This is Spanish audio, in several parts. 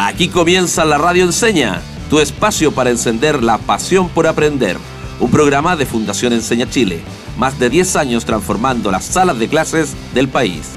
Aquí comienza la Radio Enseña, tu espacio para encender la pasión por aprender. Un programa de Fundación Enseña Chile, más de 10 años transformando las salas de clases del país.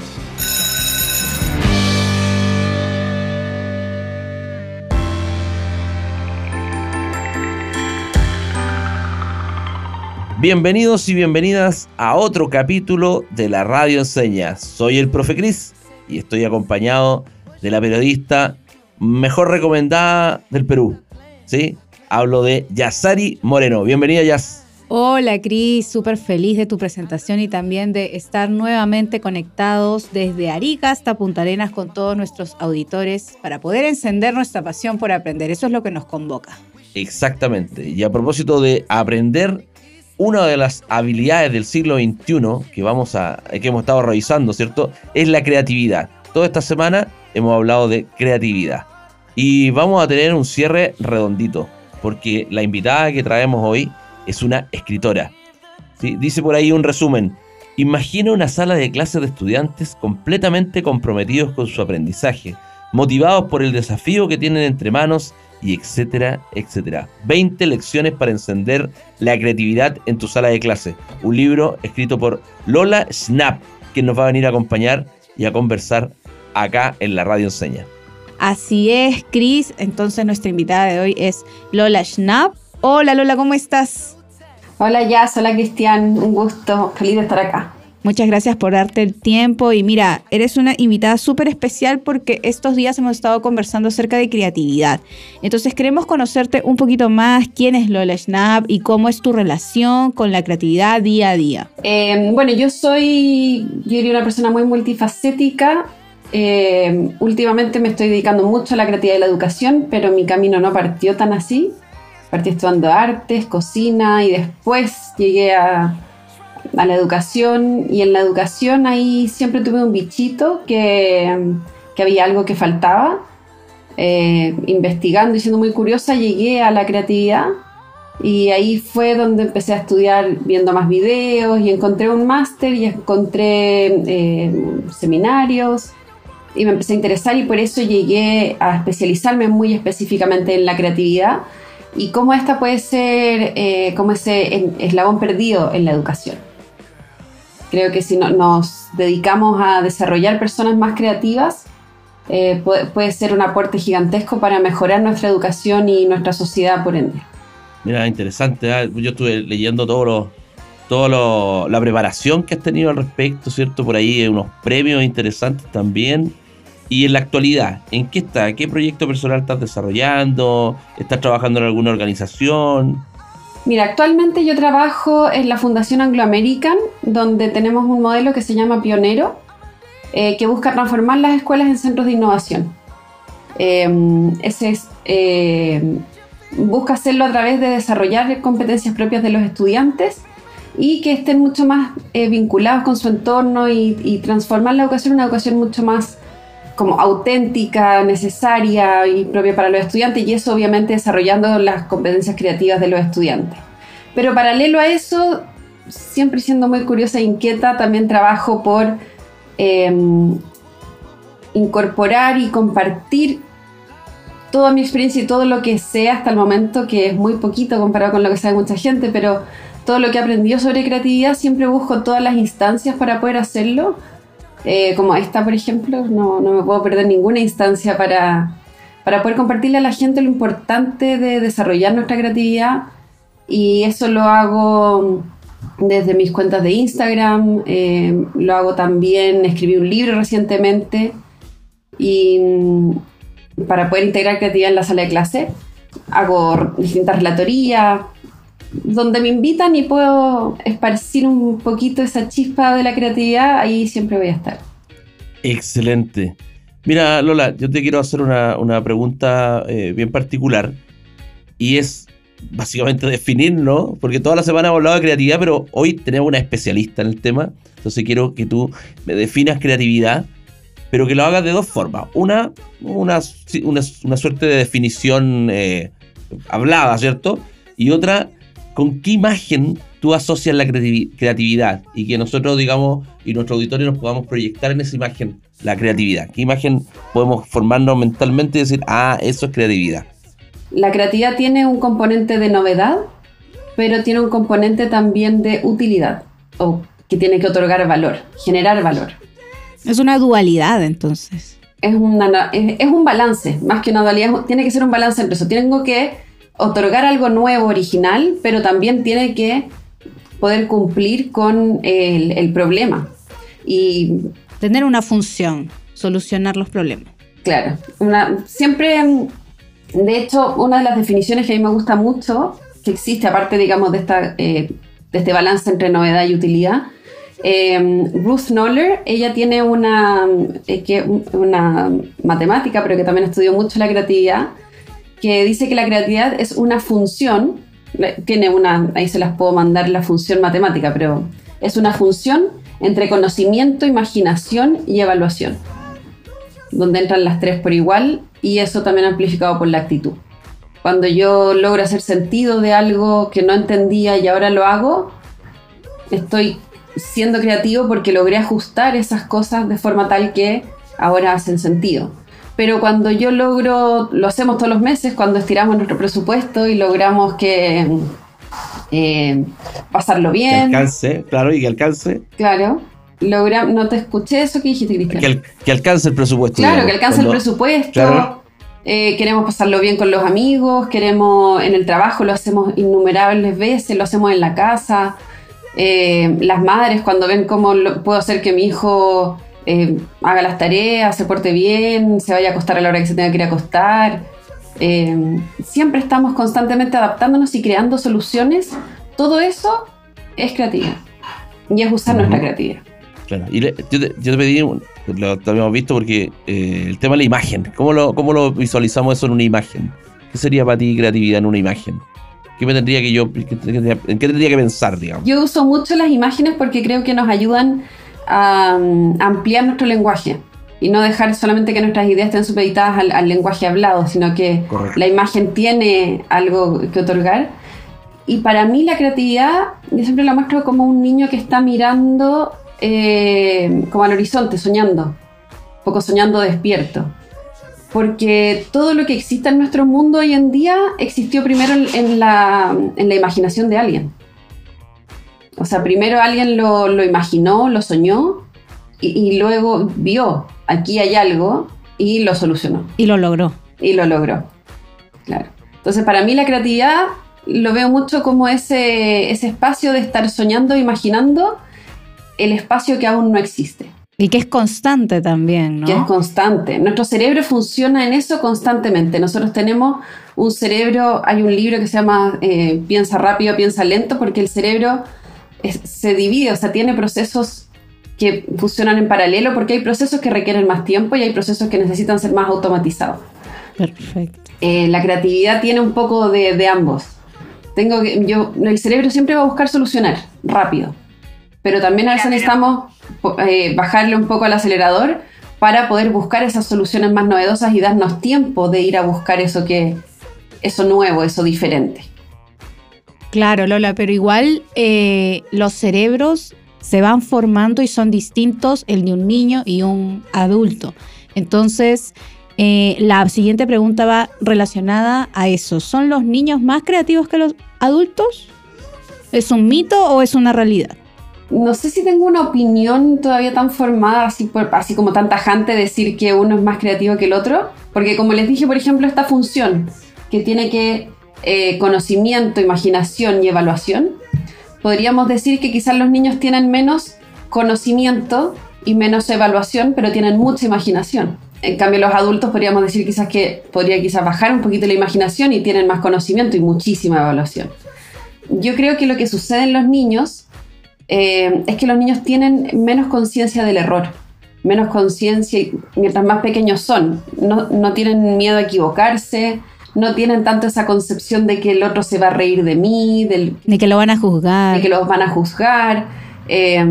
Bienvenidos y bienvenidas a otro capítulo de la Radio Enseña. Soy el profe Cris y estoy acompañado de la periodista mejor recomendada del Perú. ¿Sí? Hablo de Yasari Moreno. Bienvenida, Yas. Hola, Cris. Súper feliz de tu presentación y también de estar nuevamente conectados desde Arica hasta Punta Arenas con todos nuestros auditores para poder encender nuestra pasión por aprender. Eso es lo que nos convoca. Exactamente. Y a propósito de aprender, una de las habilidades del siglo XXI que, vamos a, que hemos estado revisando, ¿cierto? Es la creatividad. Toda esta semana hemos hablado de creatividad. Y vamos a tener un cierre redondito, porque la invitada que traemos hoy es una escritora. Dice por ahí un resumen. Imagina una sala de clases de estudiantes completamente comprometidos con su aprendizaje, motivados por el desafío que tienen entre manos y etcétera, etcétera. 20 lecciones para encender la creatividad en tu sala de clase. Un libro escrito por Lola Snap, que nos va a venir a acompañar y a conversar acá en la Radio Enseña. Así es, Cris. Entonces nuestra invitada de hoy es Lola Schnapp. Hola Lola, ¿cómo estás? Hola Jazz, hola Cristian, un gusto, feliz de estar acá. Muchas gracias por darte el tiempo y mira, eres una invitada súper especial porque estos días hemos estado conversando acerca de creatividad. Entonces queremos conocerte un poquito más, quién es Lola Schnapp y cómo es tu relación con la creatividad día a día. Eh, bueno, yo soy, yo diría una persona muy multifacética. Eh, últimamente me estoy dedicando mucho a la creatividad y la educación, pero mi camino no partió tan así. Partí estudiando artes, cocina y después llegué a la educación y en la educación ahí siempre tuve un bichito que, que había algo que faltaba. Eh, investigando y siendo muy curiosa llegué a la creatividad y ahí fue donde empecé a estudiar viendo más videos y encontré un máster y encontré eh, seminarios y me empecé a interesar y por eso llegué a especializarme muy específicamente en la creatividad y cómo esta puede ser eh, como ese eslabón perdido en la educación. Creo que si nos dedicamos a desarrollar personas más creativas, eh, puede, ser un aporte gigantesco para mejorar nuestra educación y nuestra sociedad por ende. Mira, interesante. ¿eh? Yo estuve leyendo todo lo, todo la preparación que has tenido al respecto, ¿cierto? Por ahí unos premios interesantes también. Y en la actualidad, ¿en qué está? ¿Qué proyecto personal estás desarrollando? ¿Estás trabajando en alguna organización? Mira, actualmente yo trabajo en la Fundación Anglo American, donde tenemos un modelo que se llama Pionero, eh, que busca transformar las escuelas en centros de innovación. Em, ese es, em, busca hacerlo a través de desarrollar competencias propias de los estudiantes y que estén mucho más eh, vinculados con su entorno y, y transformar la educación en una educación mucho más como auténtica, necesaria y propia para los estudiantes y eso obviamente desarrollando las competencias creativas de los estudiantes. Pero paralelo a eso, siempre siendo muy curiosa e inquieta, también trabajo por em, incorporar y compartir toda mi experiencia y todo lo que sé hasta el momento, que es muy poquito comparado con lo que sabe mucha gente, pero todo lo que he aprendido sobre creatividad, siempre busco todas las instancias para poder hacerlo eh, como esta, por ejemplo, no, no, me puedo perder ninguna instancia para, para poder compartirle a la gente lo importante de desarrollar nuestra creatividad. Y eso lo hago desde mis cuentas de Instagram, eh, lo hago también, escribí un libro recientemente y mm, para poder integrar creatividad en la sala de clase hago distintas relatorías, donde me invitan y puedo esparcir un poquito esa chispa de la creatividad, ahí siempre voy a estar. Excelente. Mira, Lola, yo te quiero hacer una, pregunta eh, bien particular y es básicamente definir, ¿no? Porque toda la semana hemos hablado de creatividad, pero hoy tenemos una especialista en el tema, entonces quiero que tú me definas creatividad, pero que lo hagas de dos formas. Una, una, una, suerte de definición eh, hablada, ¿cierto? Y otra, ¿con qué imagen tú asocias la creatividad y que nosotros, digamos, y nuestro auditorio nos podamos proyectar en esa imagen la creatividad? ¿Qué imagen podemos formarnos mentalmente y decir, ah, eso es creatividad? La creatividad tiene un componente de novedad, pero tiene un componente también de utilidad, o que tiene que otorgar valor, generar valor. Es una dualidad entonces. Es, una, es, un balance, más que una dualidad, tiene que ser un balance entre eso. Tengo que otorgar algo nuevo, original, pero también tiene que poder cumplir con el, el problema. Y tener una función, solucionar los problemas. Claro, una, siempre de hecho, una de las definiciones que a mí me gusta mucho, que existe aparte, digamos, de, esta, eh, de este balance entre novedad y utilidad, eh, Ruth Noller, ella tiene una, eh, que, una matemática, pero que también estudió mucho la creatividad, que dice que la creatividad es una función, tiene una, ahí se las puedo mandar la función matemática, pero es una función entre conocimiento, imaginación y evaluación, donde entran las tres por igual y eso también amplificado por la actitud. Cuando yo logro hacer sentido de algo que no entendía y ahora lo hago, estoy siendo creativo porque logré ajustar esas cosas de forma tal que ahora hacen sentido. Pero cuando yo logro, lo hacemos todos los meses, cuando estiramos nuestro presupuesto y logramos que eh, pasarlo bien. Que alcance, claro, y que alcance. Claro no te escuché eso que dijiste, Cristian. Que, alcance el presupuesto. Claro, que alcance el presupuesto. Eh, queremos pasarlo bien con los amigos, queremos en el trabajo, lo hacemos innumerables veces, lo hacemos en la casa. Eh, las madres cuando ven cómo puedo hacer que mi hijo eh, haga las tareas, se porte bien, se vaya a acostar a la hora que se tenga que ir a acostar. siempre estamos constantemente adaptándonos y creando soluciones. Todo eso es creatividad y es usar nuestra creatividad. Y yo, te, pedí, lo, habíamos visto porque eh, el tema de la imagen, ¿cómo lo, ¿cómo lo visualizamos eso en una imagen? ¿Qué sería para ti creatividad en una imagen? ¿Qué me tendría que yo, en qué tendría que pensar, digamos? Yo uso mucho las imágenes porque creo que nos ayudan a, ampliar nuestro lenguaje y no dejar solamente que nuestras ideas estén supeditadas al, lenguaje hablado, sino que la imagen tiene algo que otorgar. Y para mí la creatividad, yo siempre la muestro como un niño que está mirando eh, como al horizonte, soñando, un poco soñando despierto. Porque todo lo que existe en nuestro mundo hoy en día existió primero en la, imaginación de alguien. O sea, primero alguien lo, imaginó, lo soñó y, luego vio, aquí hay algo y lo solucionó. Y lo logró. Y lo logró. Claro. Entonces, para mí la creatividad lo veo mucho como ese, ese espacio de estar soñando, imaginando el espacio que aún no existe. Y que es constante también, ¿no? Que es constante. Nuestro cerebro funciona en eso constantemente. Nosotros tenemos un cerebro, hay un libro que se llama eh, Piensa rápido, piensa lento, porque el cerebro se divide, o sea, tiene procesos que funcionan en paralelo, porque hay procesos que requieren más tiempo y hay procesos que necesitan ser más automatizados. Perfecto. Eh, la creatividad tiene un poco de, de ambos. Tengo que, yo, el cerebro siempre va a buscar solucionar rápido pero también a veces necesitamos eh, bajarle un poco al acelerador para poder buscar esas soluciones más novedosas y darnos tiempo de ir a buscar eso que eso nuevo, eso diferente. Claro, Lola, pero igual eh, los cerebros se van formando y son distintos el de un niño y un adulto. Entonces, eh, la siguiente pregunta va relacionada a eso. ¿Son los niños más creativos que los adultos? ¿Es un mito o es una realidad? no sé si tengo una opinión todavía tan formada, así, así como tan tajante, decir que uno es más creativo que el otro, porque como les dije, por ejemplo, esta función que tiene que eh, conocimiento, imaginación y evaluación, podríamos decir que quizás los niños tienen menos conocimiento y menos evaluación, pero tienen mucha imaginación. En cambio, los adultos podríamos decir quizás que podría quizás bajar un poquito la imaginación y tienen más conocimiento y muchísima evaluación. Yo creo que lo que sucede en los niños eh, es que los niños tienen menos conciencia del error, menos conciencia mientras más pequeños son. No, tienen miedo a equivocarse, no tienen tanto esa concepción de que el otro se va a reír de mí, del, de que lo van a juzgar. De que los van a juzgar. Eh,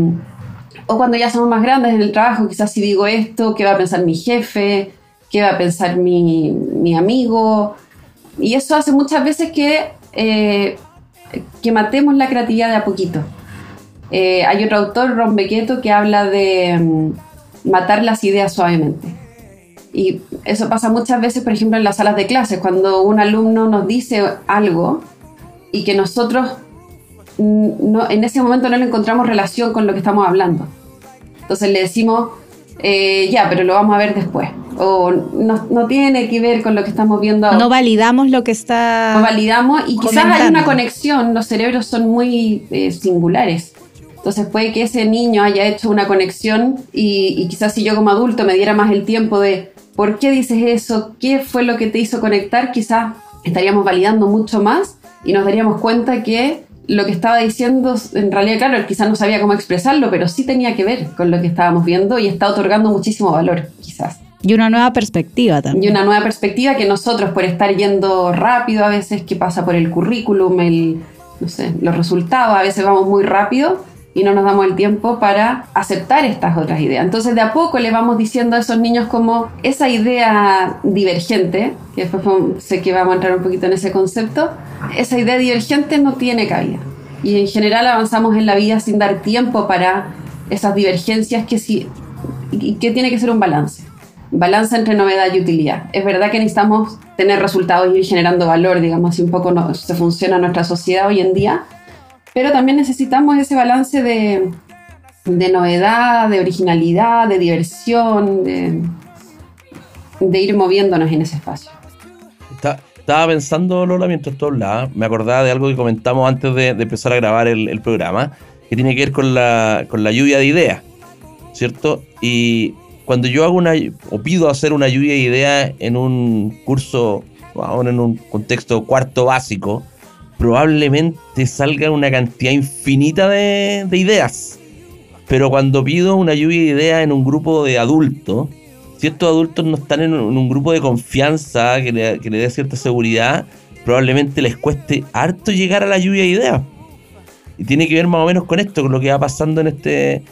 o cuando ya somos más grandes en el trabajo, quizás si digo esto, ¿qué va a pensar mi jefe? ¿Qué va a pensar mi, amigo? Y eso hace muchas veces que eh, que matemos la creatividad de a poquito. Eh, hay otro autor, Ron Bequeto, que habla de mm, matar las ideas suavemente. Y eso pasa muchas veces, por ejemplo, en las salas de clases, cuando un alumno nos dice algo y que nosotros no, en ese momento no le encontramos relación con lo que estamos hablando. Entonces le decimos, eh, ya, pero lo vamos a ver después. O no, no, tiene que ver con lo que estamos viendo ahora. No validamos lo que está. No validamos y quizás hay una conexión, los cerebros son muy eh, singulares. Entonces puede que ese niño haya hecho una conexión y, y, quizás si yo como adulto me diera más el tiempo de por qué dices eso, qué fue lo que te hizo conectar, quizás estaríamos validando mucho más y nos daríamos cuenta que lo que estaba diciendo, en realidad, claro, él quizás no sabía cómo expresarlo, pero sí tenía que ver con lo que estábamos viendo y está otorgando muchísimo valor, quizás. Y una nueva perspectiva también. Y una nueva perspectiva que nosotros, por estar yendo rápido a veces, que pasa por el currículum, el, no sé, los resultados, a veces vamos muy rápido y no nos damos el tiempo para aceptar estas otras ideas. Entonces, de a poco le vamos diciendo a esos niños como esa idea divergente, que después sé que vamos a entrar un poquito en ese concepto, esa idea divergente no tiene cabida. Y en general avanzamos en la vida sin dar tiempo para esas divergencias que sí, y que tiene que ser un balance. Balance entre novedad y utilidad. Es verdad que necesitamos tener resultados y ir generando valor, digamos, así un poco no, se funciona nuestra sociedad hoy en día, pero también necesitamos ese balance de, de novedad, de originalidad, de diversión, de, de, ir moviéndonos en ese espacio. Está, estaba pensando, Lola, mientras tú hablabas, me acordaba de algo que comentamos antes de, de empezar a grabar el, el, programa, que tiene que ver con la, con la lluvia de ideas, ¿cierto? Y cuando yo hago una, o pido hacer una lluvia de ideas en un curso, ahora en un contexto cuarto básico, probablemente salga una cantidad infinita de, de, ideas. Pero cuando pido una lluvia de ideas en un grupo de adultos, si estos adultos no están en un, grupo de confianza que le, que le, dé cierta seguridad, probablemente les cueste harto llegar a la lluvia de ideas. Y tiene que ver más o menos con esto, con lo que va pasando en este,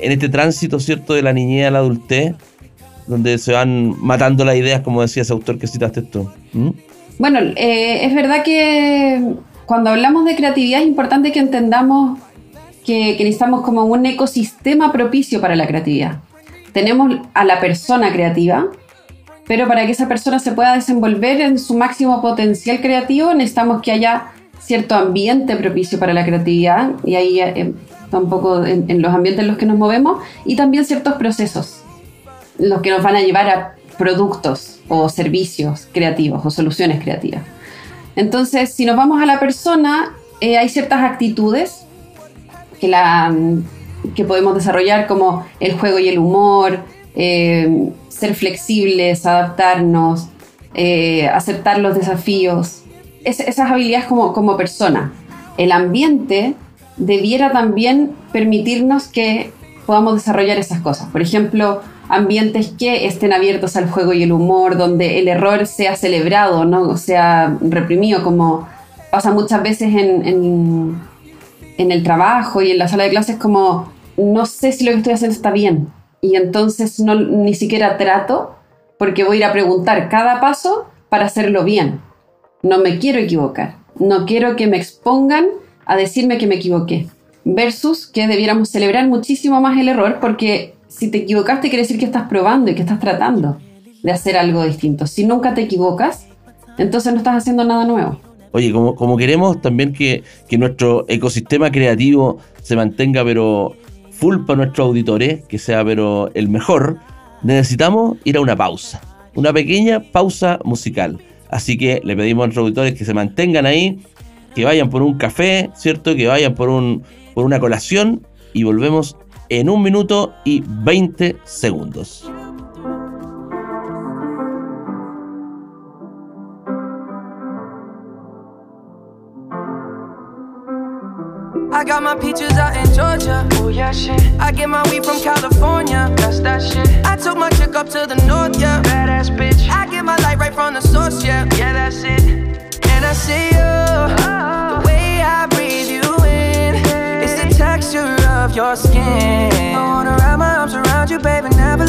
en este tránsito, ¿cierto?, de la niñez a la adultez, donde se van matando las ideas, como decía ese autor que citaste tú. ¿Mm? Bueno, eh, es verdad que cuando hablamos de creatividad es importante que entendamos que, que, necesitamos como un ecosistema propicio para la creatividad. Tenemos a la persona creativa, pero para que esa persona se pueda desenvolver en su máximo potencial creativo necesitamos que haya cierto ambiente propicio para la creatividad y ahí eh, tampoco en, en los ambientes en los que nos movemos y también ciertos procesos los que nos van a llevar a productos o servicios creativos o soluciones creativas. Entonces, si nos vamos a la persona, eh, hay ciertas actitudes que, la, que podemos desarrollar como el juego y el humor, eh, ser flexibles, adaptarnos, eh, aceptar los desafíos, es, esas habilidades como, como persona. El ambiente debiera también permitirnos que podamos desarrollar esas cosas. Por ejemplo, ambientes que estén abiertos al juego y el humor, donde el error sea celebrado, no sea reprimido, como pasa muchas veces en, en, el trabajo y en la sala de clases, como no sé si lo que estoy haciendo está bien. Y entonces no, ni siquiera trato porque voy a ir a preguntar cada paso para hacerlo bien. No me quiero equivocar. No quiero que me expongan a decirme que me equivoqué. Versus que debiéramos celebrar muchísimo más el error porque si te equivocaste quiere decir que estás probando y que estás tratando de hacer algo distinto. Si nunca te equivocas, entonces no estás haciendo nada nuevo. Oye, como, queremos también que, que, nuestro ecosistema creativo se mantenga pero full para nuestros auditores, que sea pero el mejor, necesitamos ir a una pausa, una pequeña pausa musical. Así que le pedimos a nuestros auditores que se mantengan ahí, que vayan por un café, ¿cierto? Que vayan por, un, por una colación y volvemos en un minuto y 20 segundos. I got my peaches out in Georgia. Oh yeah, shit. I get my weed from California. That's that shit. I took my chick up to the north, yeah.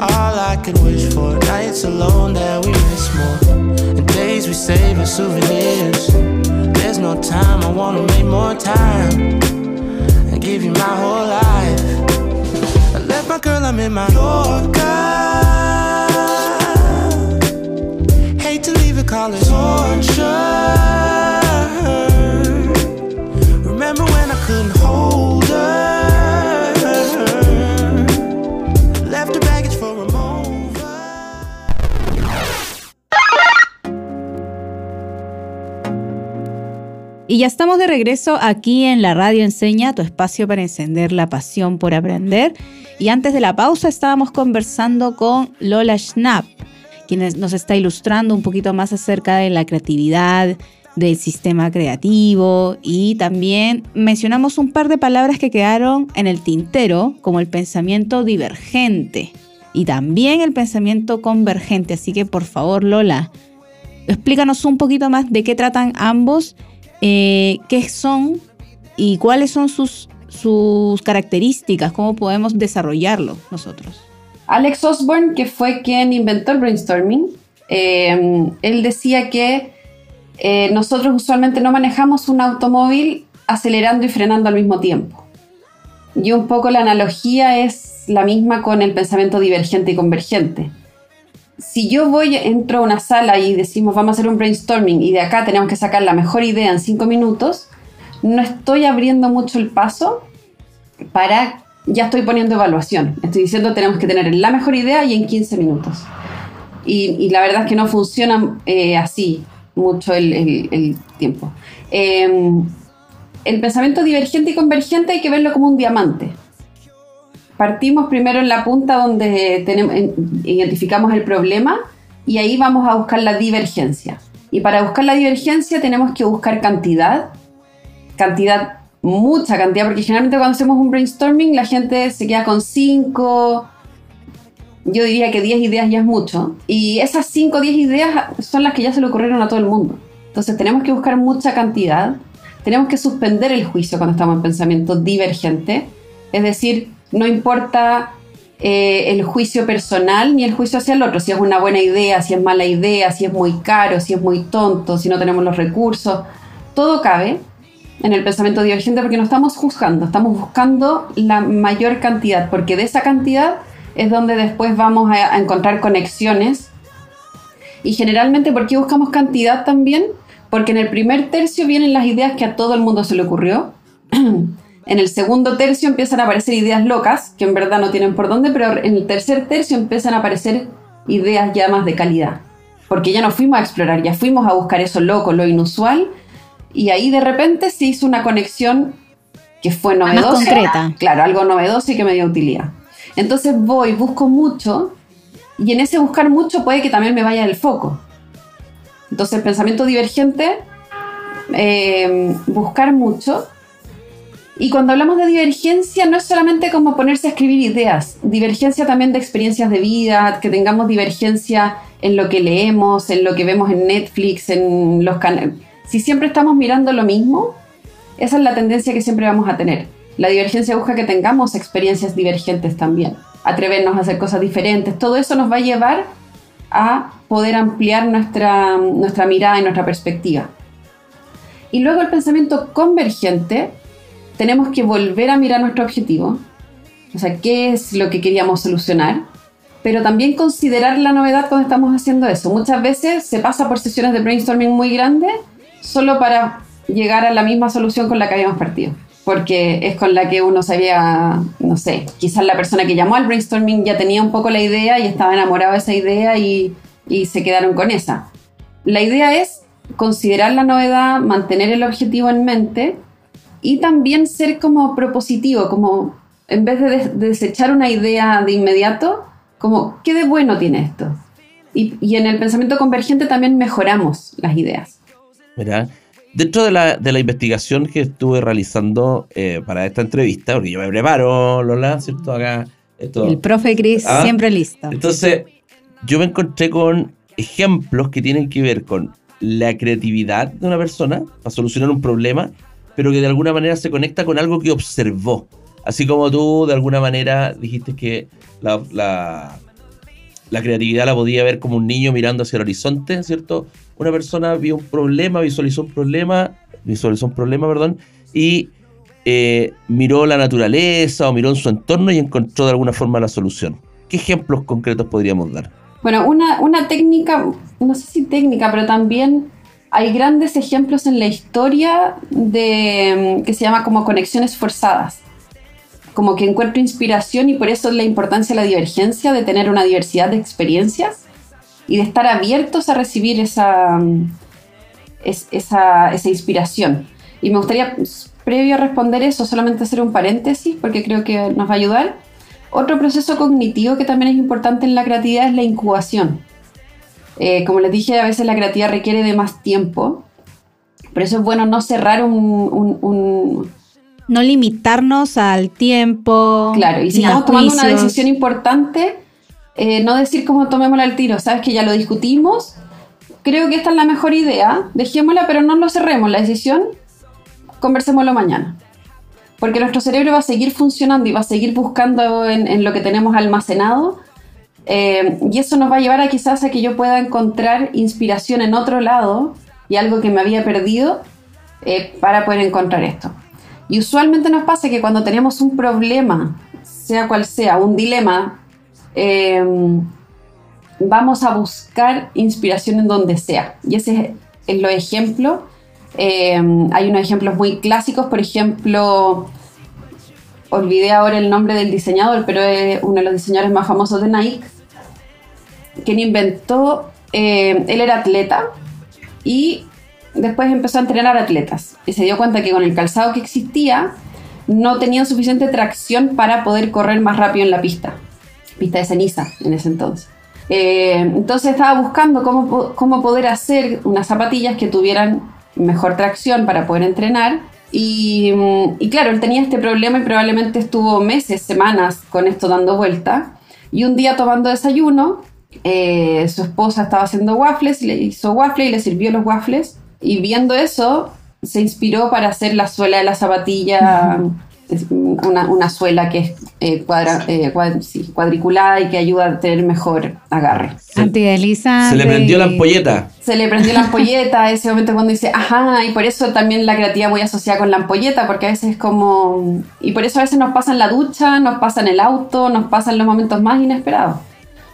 all I could wish for. Nights alone that we miss more, and days we save as souvenirs. There's no time, I wanna make more time and give you my whole life. I left my girl, I'm in my Yorker. Ya estamos de regreso aquí en la Radio Enseña, tu espacio para encender la pasión por aprender. Y antes de la pausa estábamos conversando con Lola Schnapp, quien nos está ilustrando un poquito más acerca de la creatividad, del sistema creativo y también mencionamos un par de palabras que quedaron en el tintero, como el pensamiento divergente y también el pensamiento convergente. Así que por favor, Lola, explícanos un poquito más de qué tratan ambos, eh, qué son y cuáles son sus, sus características, cómo podemos desarrollarlo nosotros. Alex Osborne, que fue quien inventó el brainstorming, eh, él decía que eh, nosotros usualmente no manejamos un automóvil acelerando y frenando al mismo tiempo. Y un poco la analogía es la misma con el pensamiento divergente y convergente. Si yo voy, entro a una sala y decimos vamos a hacer un brainstorming y de acá tenemos que sacar la mejor idea en cinco minutos, no estoy abriendo mucho el paso para ya estoy poniendo evaluación. Estoy diciendo tenemos que tener la mejor idea y en 15 minutos. Y, la verdad es que no funciona eh, así mucho el, tiempo. Eh, el pensamiento divergente y convergente hay que verlo como un diamante. Partimos primero en la punta donde identificamos el problema y ahí vamos a buscar la divergencia. Y para buscar la divergencia tenemos que buscar cantidad, cantidad, mucha cantidad, porque generalmente cuando hacemos un brainstorming la gente se queda con 5, yo diría que 10 ideas ya es mucho. Y esas 5 o 10 ideas son las que ya se le ocurrieron a todo el mundo. Entonces tenemos que buscar mucha cantidad, tenemos que suspender el juicio cuando estamos en pensamiento divergente, es decir, no importa eh, el juicio personal ni el juicio hacia el otro, si es una buena idea, si es mala idea, si es muy caro, si es muy tonto, si no tenemos los recursos, todo cabe en el pensamiento divergente porque no estamos juzgando, estamos buscando la mayor cantidad, porque de esa cantidad es donde después vamos a, a encontrar conexiones. Y generalmente, ¿por qué buscamos cantidad también? Porque en el primer tercio vienen las ideas que a todo el mundo se le ocurrió. en el segundo tercio empiezan a aparecer ideas locas, que en verdad no tienen por dónde, pero en el tercer tercio empiezan a aparecer ideas ya más de calidad. Porque ya no fuimos a explorar, ya fuimos a buscar eso loco, lo inusual, y ahí de repente se hizo una conexión que fue novedosa. concreta. Claro, algo novedoso y que me dio utilidad. Entonces voy, busco mucho, y en ese buscar mucho puede que también me vaya del foco. Entonces, pensamiento divergente, eh, buscar mucho. Y cuando hablamos de divergencia, no es solamente como ponerse a escribir ideas, divergencia también de experiencias de vida, que tengamos divergencia en lo que leemos, en lo que vemos en Netflix, en los canales. Si siempre estamos mirando lo mismo, esa es la tendencia que siempre vamos a tener. La divergencia busca que tengamos experiencias divergentes también, atrevernos a hacer cosas diferentes. Todo eso nos va a llevar a poder ampliar nuestra, nuestra mirada y nuestra perspectiva. Y luego el pensamiento convergente, tenemos que volver a mirar nuestro objetivo, o sea, qué es lo que queríamos solucionar, pero también considerar la novedad cuando estamos haciendo eso. Muchas veces se pasa por sesiones de brainstorming muy grandes solo para llegar a la misma solución con la que habíamos partido, porque es con la que uno sabía, no sé, quizás la persona que llamó al brainstorming ya tenía un poco la idea y estaba enamorado de esa idea y, y se quedaron con esa. La idea es considerar la novedad, mantener el objetivo en mente y también ser como propositivo, como en vez de, des- de desechar una idea de inmediato, como ¿qué de bueno tiene esto? Y, y en el pensamiento convergente también mejoramos las ideas. Mira, dentro de la, de la investigación que estuve realizando eh, para esta entrevista, porque yo me preparo, Lola, ¿cierto? Acá Esto- El profe Chris Ah. siempre listo. Entonces, yo me encontré con ejemplos que tienen que ver con la creatividad de una persona para solucionar un problema, pero que de alguna manera se conecta con algo que observó. Así como tú de alguna manera dijiste que la, la- creatividad la podía ver como un niño mirando hacia el horizonte, ¿cierto? Una persona vio un problema, visualizó un problema, visualizó un problema, perdón, y eh, miró la naturaleza o miró en su entorno y encontró de alguna forma la solución. ¿Qué ejemplos concretos podríamos dar? Bueno, una, una técnica, no sé si técnica, pero también hay grandes ejemplos en la historia de mm, que se llama como conexiones forzadas. Como que encuentro inspiración y por eso es la importancia de la divergencia, de tener una diversidad de experiencias y de estar abiertos a recibir esa, mm, es- esa, esa inspiración. Y me gustaría, previo a responder eso, solamente hacer un paréntesis porque creo que nos va a ayudar. Otro proceso cognitivo que también es importante en la creatividad es la incubación. Eh, como les dije, a veces la creatividad requiere de más tiempo. Por eso es bueno no cerrar un... un- un- No limitarnos al tiempo. claro, y si estamos tomando una decisión importante, eh, no decir cómo tomémosla al tiro. Sabes que ya lo discutimos. Creo que esta es la mejor idea. Dejémosla, pero no lo cerremos. La decisión, conversémoslo mañana. Porque nuestro cerebro va a seguir funcionando y va a seguir buscando en, en lo que tenemos almacenado. Eh, y eso nos va a llevar a quizás a que yo pueda encontrar inspiración en otro lado y algo que me había perdido eh, para poder encontrar esto. Y usualmente nos pasa que cuando tenemos un problema, sea cual sea, un dilema, eh, vamos a buscar inspiración en donde sea. Y ese es, es los ejemplos. Hay unos ejemplos muy clásicos, por ejemplo, olvidé ahora el nombre del diseñador, pero es uno de los diseñadores más famosos de Nike, quien inventó, eh, él era atleta y después empezó a entrenar atletas y se dio cuenta que con el calzado que existía no tenían suficiente tracción para poder correr más rápido en la pista, pista de ceniza en ese entonces. Eh, entonces estaba buscando cómo, cómo poder hacer unas zapatillas que tuvieran mejor tracción para poder entrenar. Y, claro, él tenía este problema y probablemente estuvo meses, semanas con esto dando vuelta. Y un día tomando desayuno, eh, su esposa estaba haciendo waffles, le hizo waffles y le sirvió los waffles. Y viendo eso, se inspiró para hacer la suela de la zapatilla, una, una suela que es eh, cuadra- eh, cuad- sí, cuadriculada y que ayuda a tener mejor agarre. Se, Antideslizante. se le prendió la ampolleta. Se le prendió la ampolleta, ese momento cuando dice, ajá, y por eso también la creatividad muy asociada con la ampolleta, porque a veces es como... Y por eso a veces nos pasa en la ducha, nos pasa en el auto, nos pasa en los momentos más inesperados.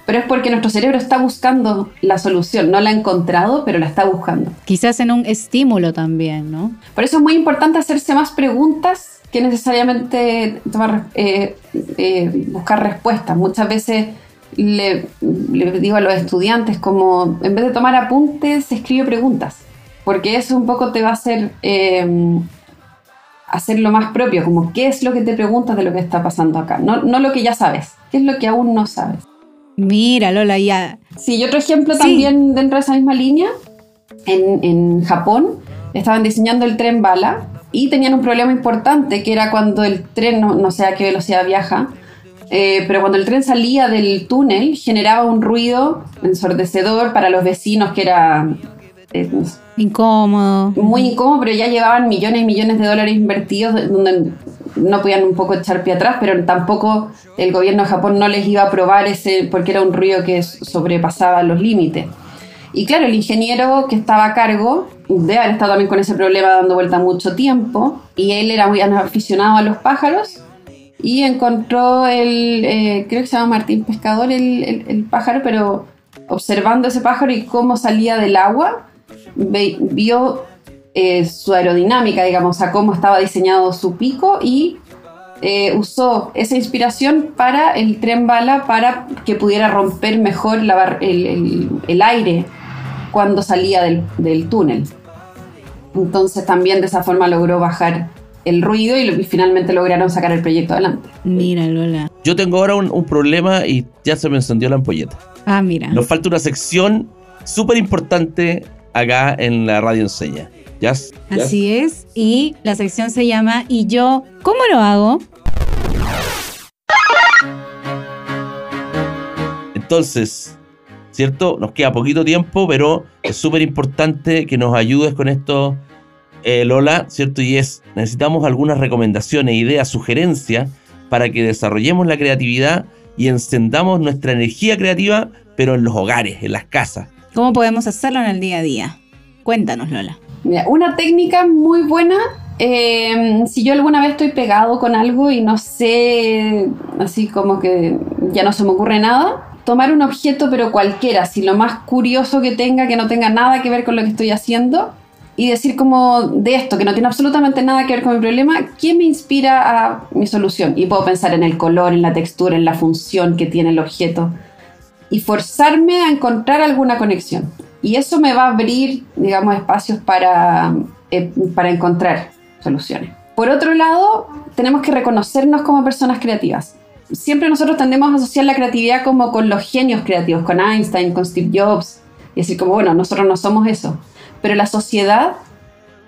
Pero es porque nuestro cerebro está buscando la solución, no la ha encontrado, pero la está buscando. Quizás en un estímulo también, ¿no? Por eso es muy importante hacerse más preguntas que necesariamente tomar, eh, eh, buscar respuestas. Muchas veces le, le digo a los estudiantes como en vez de tomar apuntes, escribe preguntas. Porque eso un poco te va a hacer eh, hacer lo más propio, como qué es lo que te preguntas de lo que está pasando acá. No, no lo que ya sabes, qué es lo que aún no sabes. Mira, Lola, ya. Sí, y otro ejemplo Sí. también dentro de esa misma línea, en, en Japón estaban diseñando el tren bala y tenían un problema importante que era cuando el tren, no, no sé a qué velocidad viaja, eh, pero cuando el tren salía del túnel generaba un ruido ensordecedor para los vecinos que era eh, Incómodo. muy incómodo, pero ya llevaban millones y millones de dólares invertidos donde no podían un poco echar pie atrás, pero tampoco el gobierno de Japón no les iba a aprobar ese porque era un ruido que sobrepasaba los límites. Y claro, el ingeniero que estaba a cargo debe haber estado también con ese problema dando vuelta mucho tiempo y él era muy aficionado a los pájaros y encontró el, eh, creo que se llama Martín Pescador el, el- pájaro, pero observando ese pájaro y cómo salía del agua, vio eh, su aerodinámica, digamos, a cómo estaba diseñado su pico y eh, usó esa inspiración para el tren bala para que pudiera romper mejor la el, el- el aire cuando salía del, del túnel. Entonces también de esa forma logró bajar el ruido y finalmente lograron sacar el proyecto adelante. Mira, Lola. Yo tengo ahora un, un problema y ya se me encendió la ampolleta. Ah, mira. Nos falta una sección súper importante acá en la radio enseña. Así es. Y la sección se llama ¿Y yo cómo lo hago? Entonces, ¿cierto? Nos queda poquito tiempo, pero es súper importante que nos ayudes con esto, eh, Lola, ¿cierto? Y es, necesitamos algunas recomendaciones, ideas, sugerencias para que desarrollemos la creatividad y encendamos nuestra energía creativa, pero en los hogares, en las casas. ¿Cómo podemos hacerlo en el día a día? Cuéntanos, Lola. Una técnica muy buena, eh, si yo alguna vez estoy pegado con algo y no sé, así como que ya no se me ocurre nada, tomar un objeto pero cualquiera, si lo más curioso que tenga, que no tenga nada que ver con lo que estoy haciendo, y decir como de esto, que no tiene absolutamente nada que ver con mi problema, ¿qué me inspira a mi solución? Y puedo pensar en el color, en la textura, en la función que tiene el objeto, y forzarme a encontrar alguna conexión. Y eso me va a abrir, digamos, espacios para, eh, para encontrar soluciones. Por otro lado, tenemos que reconocernos como personas creativas. Siempre nosotros tendemos a asociar la creatividad como con los genios creativos, con Einstein, con Steve Jobs, y decir como, bueno, nosotros no somos eso. Pero la sociedad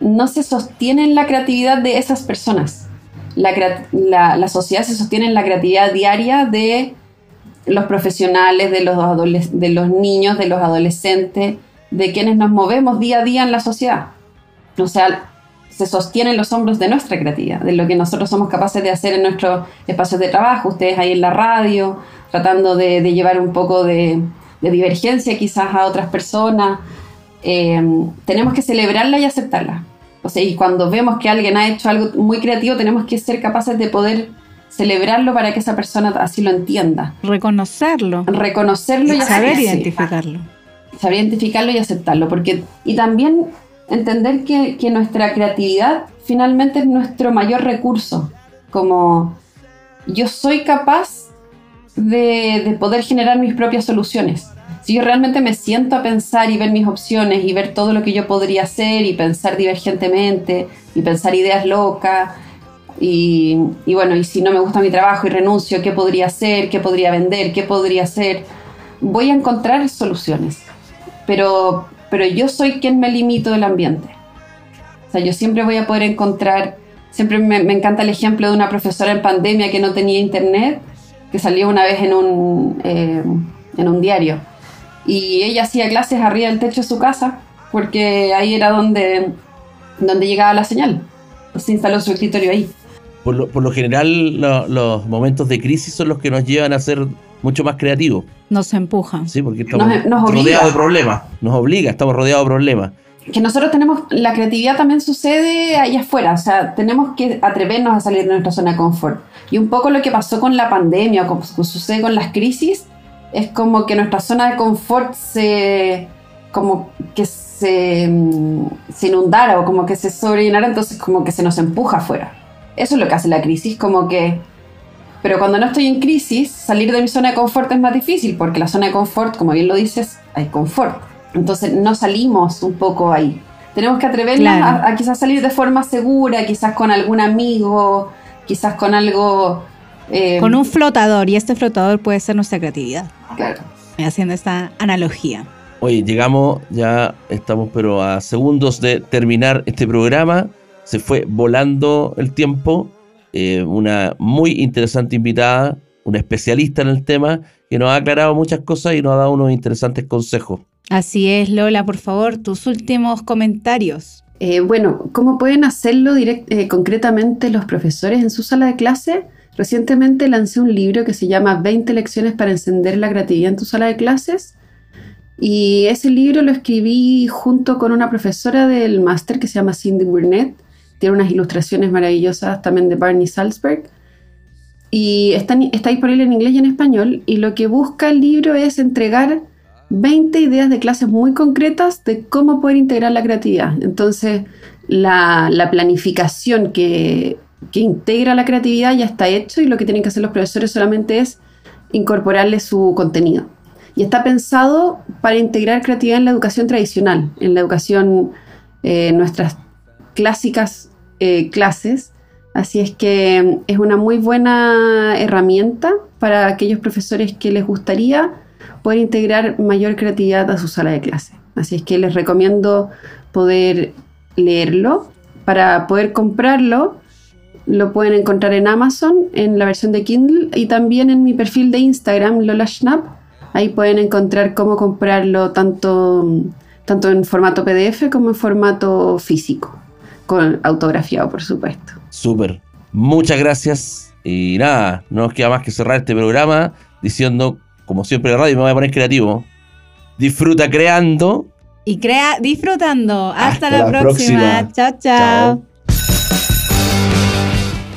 no se sostiene en la creatividad de esas personas. La, la, la sociedad se sostiene en la creatividad diaria de los profesionales, de los, de los niños, de los adolescentes, de quienes nos movemos día a día en la sociedad. O sea, se sostienen los hombros de nuestra creatividad, de lo que nosotros somos capaces de hacer en nuestros espacios de trabajo, ustedes ahí en la radio, tratando de, de llevar un poco de, de, divergencia quizás a otras personas. Eh, tenemos que celebrarla y aceptarla. O sea, y cuando vemos que alguien ha hecho algo muy creativo, tenemos que ser capaces de poder celebrarlo para que esa persona así lo entienda. Reconocerlo. Reconocerlo y, y saber identificarlo. Saber identificarlo y aceptarlo. Porque, y también entender que, nuestra creatividad finalmente es nuestro mayor recurso. Como yo soy capaz de, de poder generar mis propias soluciones. Si yo realmente me siento a pensar y ver mis opciones y ver todo lo que yo podría hacer y pensar divergentemente y pensar ideas locas y, y, bueno, y si no me gusta mi trabajo y renuncio, ¿qué podría hacer? ¿Qué podría vender? ¿Qué podría hacer? Voy a encontrar soluciones. Pero, pero yo soy quien me limito del ambiente. O sea, yo siempre voy a poder encontrar, siempre me, me encanta el ejemplo de una profesora en pandemia que no tenía internet, que salió una vez en un, eh, en un diario. Y ella hacía clases arriba del techo de su casa, porque ahí era donde, donde llegaba la señal. Se instaló su escritorio ahí por lo, por lo general lo, los momentos de crisis son los que nos llevan a ser mucho más creativos. Nos empujan. Sí, porque estamos nos, nos rodeados de problemas. Nos obliga, estamos rodeados de problemas. Que nosotros tenemos, la creatividad también sucede allá afuera, o sea, tenemos que atrevernos a salir de nuestra zona de confort. Y un poco lo que pasó con la pandemia, o como sucede con las crisis, es como que nuestra zona de confort se, como que se, se inundara o como que se sobrellenara, entonces como que se nos empuja afuera. Eso es lo que hace la crisis, como que... Pero cuando no estoy en crisis, salir de mi zona de confort es más difícil, porque la zona de confort, como bien lo dices, hay confort. Entonces no salimos un poco ahí. Tenemos que atrevernos claro. a, a, quizás salir de forma segura, quizás con algún amigo, quizás con algo... Eh, con un flotador, y este flotador puede ser nuestra creatividad. Claro. Haciendo esta analogía. Oye, llegamos, ya estamos pero a segundos de terminar este programa se fue volando el tiempo. Eh, una muy interesante invitada, una especialista en el tema, que nos ha aclarado muchas cosas y nos ha dado unos interesantes consejos. Así es, Lola, por favor, tus últimos comentarios. Eh, bueno, ¿cómo pueden hacerlo direct eh, concretamente los profesores en su sala de clase? Recientemente lancé un libro que se llama 20 lecciones para encender la creatividad en tu sala de clases. Y ese libro lo escribí junto con una profesora del máster que se llama Cindy Burnett tiene unas ilustraciones maravillosas también de Barney Salzberg. Y está, está disponible en inglés y en español. Y lo que busca el libro es entregar 20 ideas de clases muy concretas de cómo poder integrar la creatividad. Entonces, la, la planificación que, que, integra la creatividad ya está hecho y lo que tienen que hacer los profesores solamente es incorporarle su contenido. Y está pensado para integrar creatividad en la educación tradicional, en la educación, eh, nuestras clásicas eh, clases. Así es que es una muy buena herramienta para aquellos profesores que les gustaría poder integrar mayor creatividad a su sala de clase. Así es que les recomiendo poder leerlo. Para poder comprarlo, lo pueden encontrar en Amazon, en la versión de Kindle y también en mi perfil de Instagram, Lola Schnapp. Ahí pueden encontrar cómo comprarlo tanto, tanto en formato PDF como en formato físico, con autografiado, por supuesto. Súper. Muchas gracias. Y nada, no nos queda más que cerrar este programa diciendo, como siempre, la radio me voy a poner creativo. Disfruta creando. Y crea disfrutando. Hasta, Hasta la, la próxima. próxima. Chao, chao. Chao.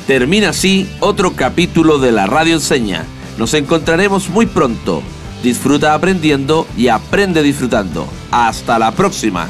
Termina así otro capítulo de la Radio Enseña. Nos encontraremos muy pronto. Disfruta aprendiendo y aprende disfrutando. Hasta la próxima.